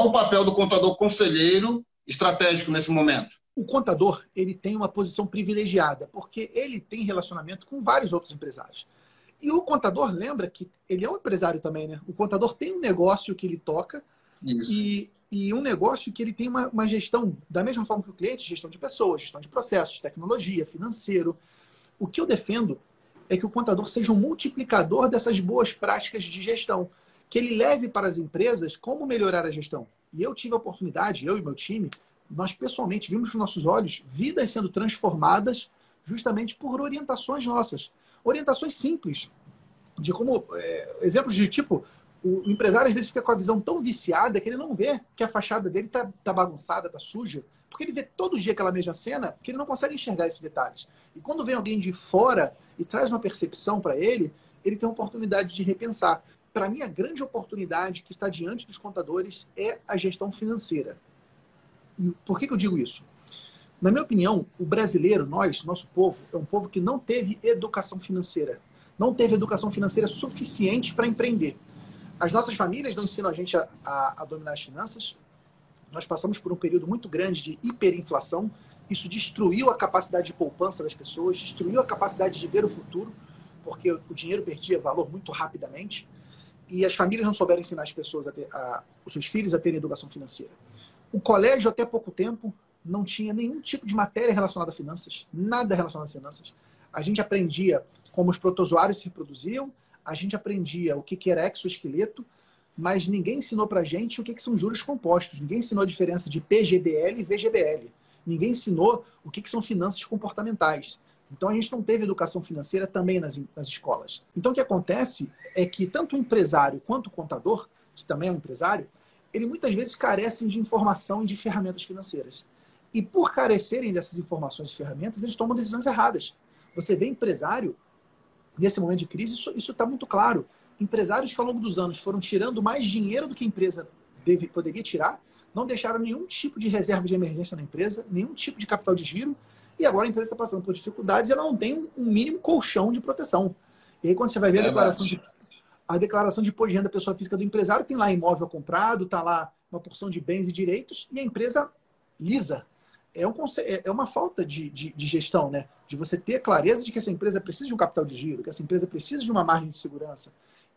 Qual o papel do contador conselheiro estratégico nesse momento? O contador ele tem uma posição privilegiada, porque ele tem relacionamento com vários outros empresários. E o contador, lembra que ele é um empresário também, né? O contador tem um negócio que ele toca e, e, um negócio que ele tem uma, uma, gestão, da mesma forma que o cliente, gestão de pessoas, gestão de processos, tecnologia, financeiro. O que eu defendo é que o contador seja um multiplicador dessas boas práticas de gestão, que ele leve para as empresas como melhorar a gestão. E eu tive a oportunidade, eu e meu time, nós pessoalmente vimos com nossos olhos vidas sendo transformadas justamente por orientações nossas. Orientações simples, de como, é, exemplos de tipo, o empresário às vezes fica com a visão tão viciada que ele não vê que a fachada dele está tá bagunçada, está suja, porque ele vê todo dia aquela mesma cena que ele não consegue enxergar esses detalhes. E quando vem alguém de fora e traz uma percepção para ele, ele tem a oportunidade de repensar. Para mim, a grande oportunidade que está diante dos contadores é a gestão financeira. E por que, que eu digo isso? Na minha opinião, o brasileiro, nós, nosso povo, é um povo que não teve educação financeira. Não teve educação financeira suficiente para empreender. As nossas famílias não ensinam a gente a, a, a dominar as finanças. Nós passamos por um período muito grande de hiperinflação. Isso destruiu a capacidade de poupança das pessoas, destruiu a capacidade de ver o futuro, porque o dinheiro perdia valor muito rapidamente. E as famílias não souberam ensinar as pessoas, a ter, a, os seus filhos a terem educação financeira. O colégio, até pouco tempo, não tinha nenhum tipo de matéria relacionada a finanças, nada relacionado a finanças. A gente aprendia como os protozoários se reproduziam, a gente aprendia o que, que era exoesqueleto, mas ninguém ensinou para gente o que, que são juros compostos. Ninguém ensinou a diferença de PGBL e VGBL. Ninguém ensinou o que, que são finanças comportamentais. Então a gente não teve educação financeira também nas, nas escolas. Então o que acontece é que tanto o empresário quanto o contador, que também é um empresário, ele muitas vezes carecem de informação e de ferramentas financeiras. E por carecerem dessas informações e ferramentas, eles tomam decisões erradas. Você vê empresário nesse momento de crise, isso está muito claro. Empresários que ao longo dos anos foram tirando mais dinheiro do que a empresa deve, poderia tirar, não deixaram nenhum tipo de reserva de emergência na empresa, nenhum tipo de capital de giro, e agora a empresa está passando por dificuldades e ela não tem um mínimo colchão de proteção. E aí, quando você vai ver a é declaração de, a declaração de imposto de renda da pessoa física do empresário, tem lá imóvel comprado, está lá uma porção de bens e direitos, e a empresa lisa, é, um, é, é uma falta de, de, de, gestão, né? De você ter clareza de que essa empresa precisa de um capital de giro, que essa empresa precisa de uma margem de segurança.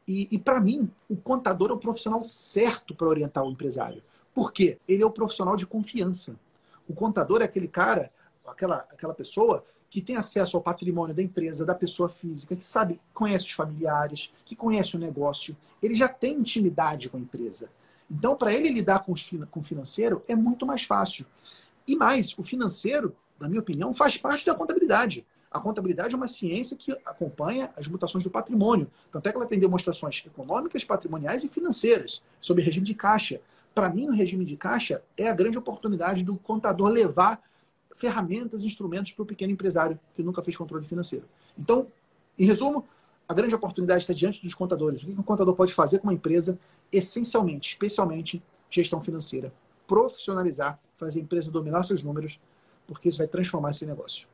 E, e para mim, o contador é o profissional certo para orientar o empresário. Por quê? Ele é o profissional de confiança. O contador é aquele cara, aquela, aquela pessoa que tem acesso ao patrimônio da empresa, da pessoa física, que sabe, conhece os familiares, que conhece o negócio, ele já tem intimidade com a empresa. Então, para ele lidar com, os, com o financeiro, é muito mais fácil. E mais, o financeiro, na minha opinião, faz parte da contabilidade. A contabilidade é uma ciência que acompanha as mutações do patrimônio. Tanto é que ela tem demonstrações econômicas, patrimoniais e financeiras sobre regime de caixa. Para mim, o regime de caixa é a grande oportunidade do contador levar ferramentas, instrumentos para o pequeno empresário que nunca fez controle financeiro. Então, em resumo, a grande oportunidade está diante dos contadores. O que um contador pode fazer com uma empresa? Essencialmente, especialmente, gestão financeira profissionalizar, fazer a empresa dominar seus números, porque isso vai transformar esse negócio.